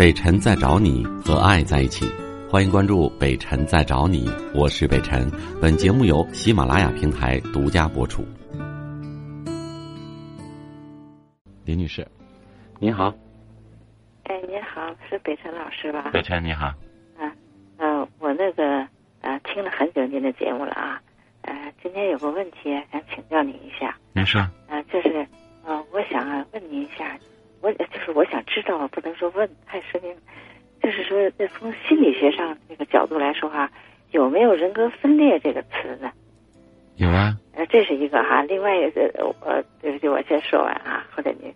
北辰在找你和爱在一起，欢迎关注北辰在找你，我是北辰。本节目由喜马拉雅平台独家播出。林女士，您好。哎，您好，是北辰老师吧？北辰，你好。啊，呃，我那个呃听了很久您的节目了啊，呃，今天有个问题想请教您一下。您说。呃，就是呃，我想问您一下，我就是我想知道，不能说问太深明，就是说，从心理学上这个角度来说哈，有没有人格分裂这个词呢？有啊。呃，这是一个哈，另外一个呃，对不起，我先说完啊，或者您，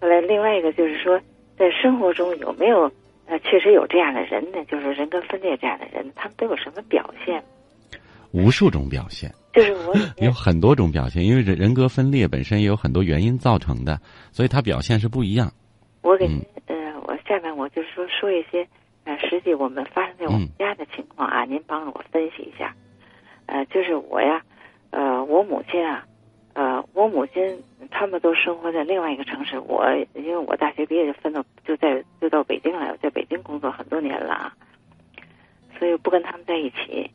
后来另外一个就是说，在生活中有没有呃，确实有这样的人呢？就是人格分裂这样的人，他们都有什么表现？无数种表现，就是我 有很多种表现，因为人人格分裂本身也有很多原因造成的，所以它表现是不一样。我给您，呃，我下面我就是说说一些呃，实际我们发生在我们家的情况啊，您帮着我分析一下。呃，就是我呀，呃，我母亲啊，呃，我母亲他们都生活在另外一个城市，我因为我大学毕业就分到就在就到北京来，我在北京工作很多年了啊，所以不跟他们在一起。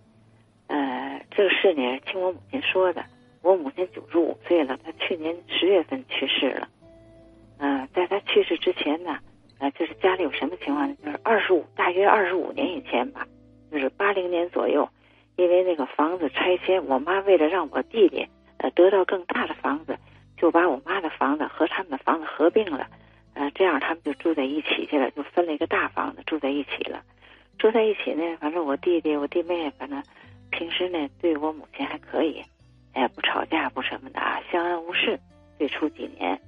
这个事呢，听我母亲说的。我母亲九十五岁了，她去年十月份去世了。嗯，在她去世之前呢，呃，就是家里有什么情况呢？就是二十五，大约二十五年以前吧，就是八零年左右，因为那个房子拆迁，我妈为了让我弟弟呃得到更大的房子，就把我妈的房子和他们的房子合并了，呃，这样他们就住在一起去了，就分了一个大房子住在一起了。住在一起呢，反正我弟弟、我弟妹，反正。平时呢，对我母亲还可以，哎，不吵架，不什么的啊，相安无事。最初几年，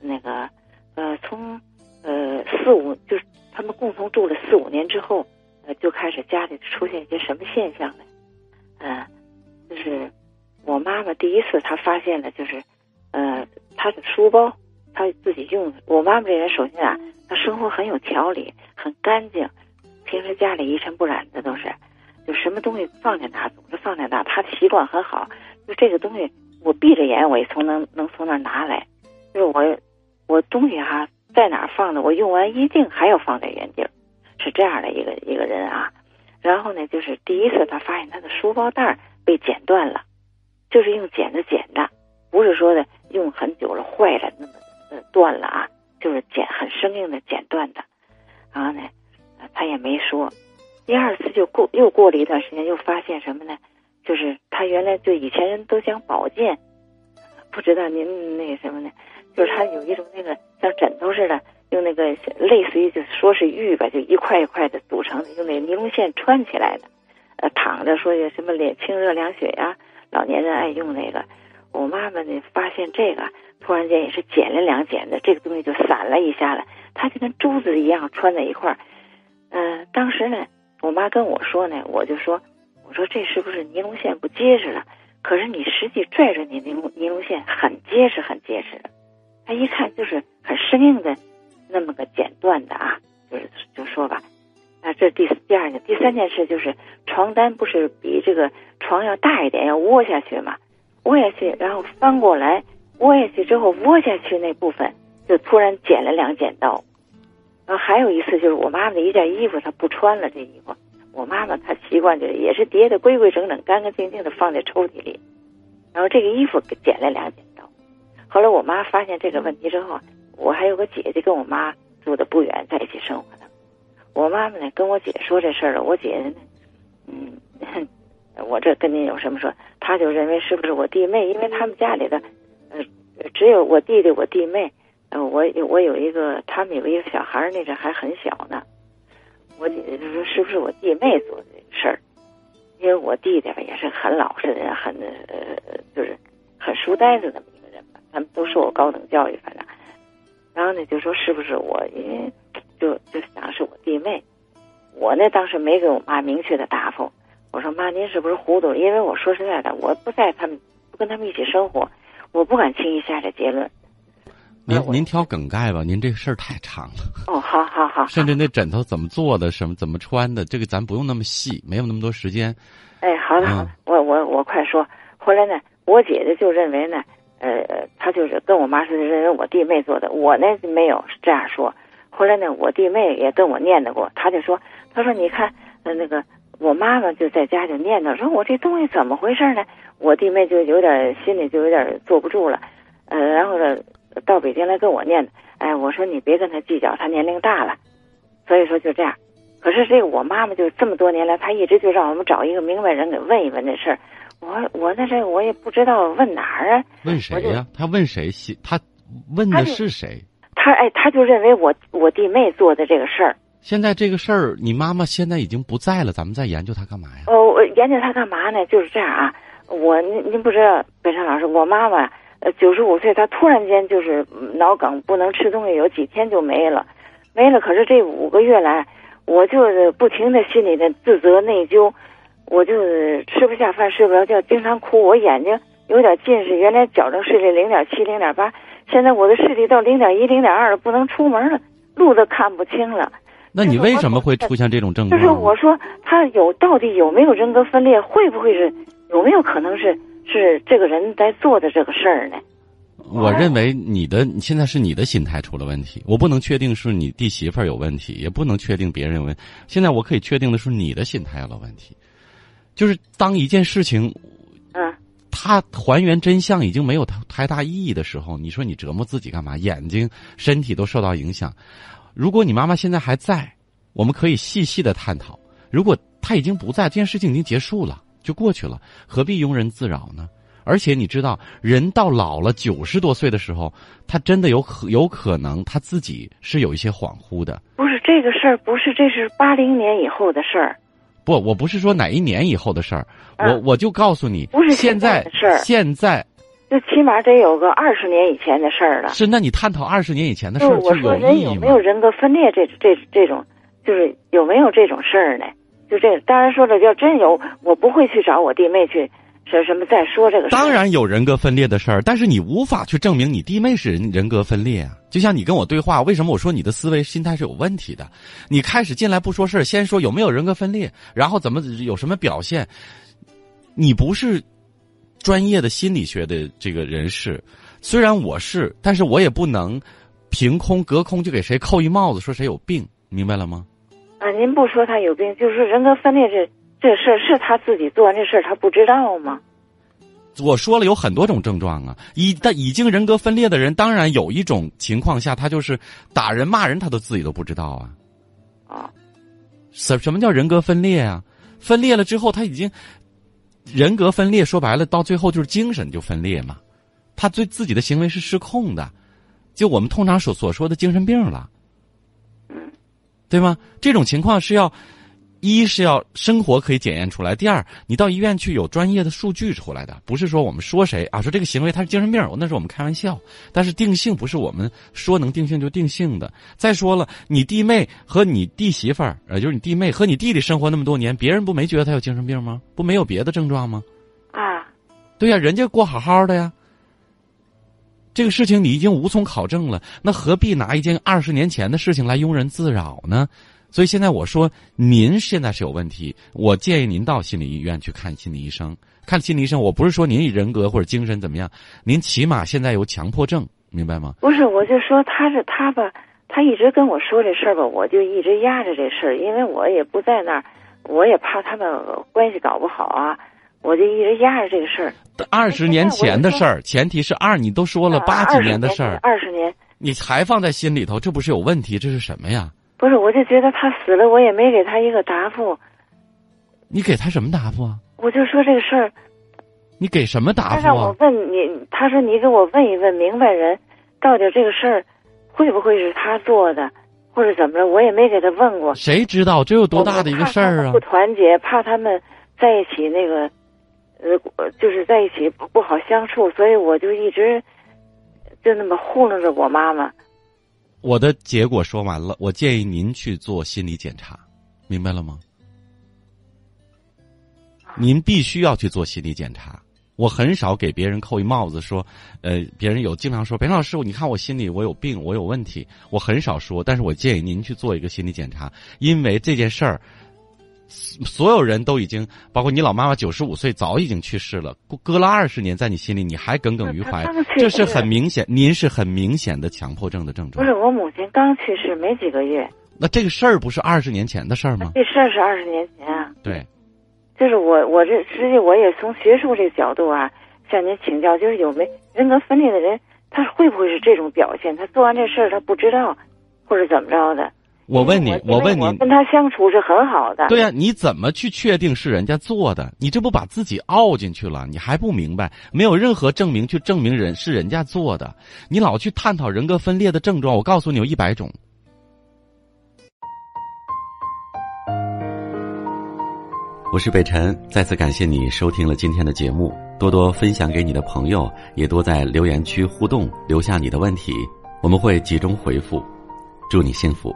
那个，呃，从呃四五，就是他们共同住了四五年之后，呃，就开始家里出现一些什么现象呢？嗯，就是我妈妈第一次她发现了，就是呃，她的书包，她自己用。我妈妈这人首先啊，她生活很有条理，很干净，平时家里一尘不染的都是。就什么东西放在哪，总是放在哪。他的习惯很好，就这个东西，我闭着眼我也从能能从那儿拿来。就是我，我东西哈在哪儿放的，我用完一定还要放在原地儿，是这样的一个一个人啊。然后呢，就是第一次他发现他的书包带被剪断了，就是用剪子剪的，不是说的用很久了坏了那么断了啊，就是剪很生硬的剪断的。然后呢，他也没说。第二次就过又过了一段时间，又发现什么呢？就是他原来就以前人都讲保健，不知道您那个什么呢？就是他有一种那个像枕头似的，用那个类似于就说是玉吧，就一块一块的组成的，用那个尼龙线穿起来的。呃，躺着说有什么脸清热凉血呀，老年人爱用那个。我妈妈呢发现这个，突然间也是剪了两剪的，这个东西就散了一下了，它就跟珠子一样穿在一块儿。嗯，当时呢。我妈跟我说呢，我就说，我说这是不是尼龙线不结实了？可是你实际拽着你尼龙尼龙线很结实，很结实的。他一看就是很生硬的，那么个剪断的啊，就是就说吧，啊，这第第二件，第三件事就是床单不是比这个床要大一点，要窝下去嘛，窝下去，然后翻过来，窝下去之后窝下去那部分就突然剪了两剪刀。然后还有一次，就是我妈妈的一件衣服，她不穿了。这衣服，我妈妈她习惯就是也是叠的规规整整、干干净净的放在抽屉里。然后这个衣服剪了两剪刀。后来我妈发现这个问题之后，我还有个姐姐跟我妈住的不远，在一起生活的。我妈妈呢跟我姐说这事儿了，我姐呢，嗯，我这跟您有什么说？她就认为是不是我弟妹？因为他们家里的，呃，只有我弟弟、我弟妹。呃，我有我有一个，他们有一个小孩儿，那阵还很小呢。我姐姐就说：“是不是我弟妹做的这个事儿？”因为我弟弟吧也是很老实的人，很呃就是很书呆子那么一个人吧。他们都受过高等教育，反正。然后呢，就说是不是我？因为就就想是我弟妹。我呢当时没给我妈明确的答复。我说：“妈，您是不是糊涂？”因为我说实在的，我不在他们，不跟他们一起生活，我不敢轻易下这结论。您您挑梗概吧，您这事儿太长了。哦，好好好。甚至那枕头怎么做的，什么怎么穿的，这个咱不用那么细，没有那么多时间。哎，好的好的，我我我快说。后来呢，我姐姐就认为呢，呃，她就是跟我妈是认为我弟妹做的，我呢没有是这样说。后来呢，我弟妹也跟我念叨过，她就说，她说你看，呃，那个我妈妈就在家就念叨，说我这东西怎么回事呢？我弟妹就有点心里就有点坐不住了，呃，然后呢，到北京来跟我念叨，哎，我说你别跟他计较，他年龄大了，所以说就这样。可是这个我妈妈就这么多年来，她一直就让我们找一个明白人给问一问这事儿。我我在这我也不知道问哪儿啊？问谁呀？他问谁？他问的是谁？他哎，他就认为我我弟妹做的这个事儿。现在这个事儿，你妈妈现在已经不在了，咱们再研究她干嘛呀？哦，研究她干嘛呢？就是这样啊。我您您不知道，北山老师，我妈妈呃九十五岁，他突然间就是脑梗，不能吃东西，有几天就没了，没了。可是这五个月来。我就是不停的心里的自责内疚，我就是吃不下饭睡不着觉，经常哭。我眼睛有点近视，原来矫正视力零点七零点八，现在我的视力到零点一零点二了，不能出门了，路都看不清了。那你为什么会出现这种症状？就是我说他有到底有没有人格分裂？会不会是有没有可能是是这个人在做的这个事儿呢？我认为你的现在是你的心态出了问题，我不能确定是你弟媳妇儿有问题，也不能确定别人有问。现在我可以确定的是你的心态有了问题，就是当一件事情，嗯，它还原真相已经没有太太大意义的时候，你说你折磨自己干嘛？眼睛、身体都受到影响。如果你妈妈现在还在，我们可以细细的探讨；如果她已经不在，这件事情已经结束了，就过去了，何必庸人自扰呢？而且你知道，人到老了九十多岁的时候，他真的有可有可能他自己是有一些恍惚的。不是这个事儿，不是这是八零年以后的事儿。不，我不是说哪一年以后的事儿，我我就告诉你，不是现在的事儿，现在就起码得有个二十年以前的事儿了。是，那你探讨二十年以前的事儿就有意义吗？有没有人格分裂这这这种，就是有没有这种事儿呢？就这，当然说了，要真有，我不会去找我弟妹去。说什么？再说这个？当然有人格分裂的事儿，但是你无法去证明你弟妹是人人格分裂啊！就像你跟我对话，为什么我说你的思维心态是有问题的？你开始进来不说事儿，先说有没有人格分裂，然后怎么有什么表现？你不是专业的心理学的这个人士，虽然我是，但是我也不能凭空隔空就给谁扣一帽子，说谁有病，明白了吗？啊，您不说他有病，就是说人格分裂这。这事是他自己做完这事他不知道吗？我说了有很多种症状啊，已但已经人格分裂的人，当然有一种情况下，他就是打人骂人，他都自己都不知道啊。啊，什什么叫人格分裂啊？分裂了之后，他已经人格分裂，说白了，到最后就是精神就分裂嘛。他对自己的行为是失控的，就我们通常所所说的精神病了。嗯，对吗？这种情况是要。一是要生活可以检验出来，第二，你到医院去有专业的数据出来的，不是说我们说谁啊，说这个行为他是精神病，那是我们开玩笑。但是定性不是我们说能定性就定性的。再说了，你弟妹和你弟媳妇儿，呃，就是你弟妹和你弟弟生活那么多年，别人不没觉得他有精神病吗？不没有别的症状吗？啊，对呀，人家过好好的呀。这个事情你已经无从考证了，那何必拿一件二十年前的事情来庸人自扰呢？所以现在我说，您现在是有问题，我建议您到心理医院去看心理医生。看心理医生，我不是说您人格或者精神怎么样，您起码现在有强迫症，明白吗？不是，我就说他是他吧，他一直跟我说这事儿吧，我就一直压着这事儿，因为我也不在那儿，我也怕他们关系搞不好啊，我就一直压着这个事儿。二十年前的事儿，前提是二，你都说了八几年的事儿，二十年，你还放在心里头，这不是有问题？这是什么呀？不是，我就觉得他死了，我也没给他一个答复。你给他什么答复啊？我就说这个事儿。你给什么答复啊？他让我问你，他说你给我问一问明白人，到底这个事儿会不会是他做的，或者怎么着？我也没给他问过。谁知道这有多大的一个事儿啊？不团结，怕他们在一起那个，呃，就是在一起不好相处，所以我就一直就那么糊弄着我妈妈。我的结果说完了，我建议您去做心理检查，明白了吗？您必须要去做心理检查。我很少给别人扣一帽子，说，呃，别人有经常说，裴老师，你看我心里我有病，我有问题，我很少说。但是我建议您去做一个心理检查，因为这件事儿，所有人都已经，包括你老妈妈九十五岁，早已经去世了，隔了二十年，在你心里你还耿耿于怀，这是很明显，您是很明显的强迫症的症状。不是，我母亲刚去世没几个月。那这个事儿不是二十年前的事儿吗？这事儿是二十年前啊。对，就是我，我这实际我也从学术这个角度啊，向您请教，就是有没人格分裂的人，他会不会是这种表现？他做完这事儿他不知道，或者怎么着的？我问你，我问你，跟他相处是很好的。对呀，你怎么去确定是人家做的？你这不把自己凹进去了？你还不明白？没有任何证明去证明人是人家做的。你老去探讨人格分裂的症状，我告诉你有一百种。我是北辰，再次感谢你收听了今天的节目，多多分享给你的朋友，也多在留言区互动，留下你的问题，我们会集中回复。祝你幸福。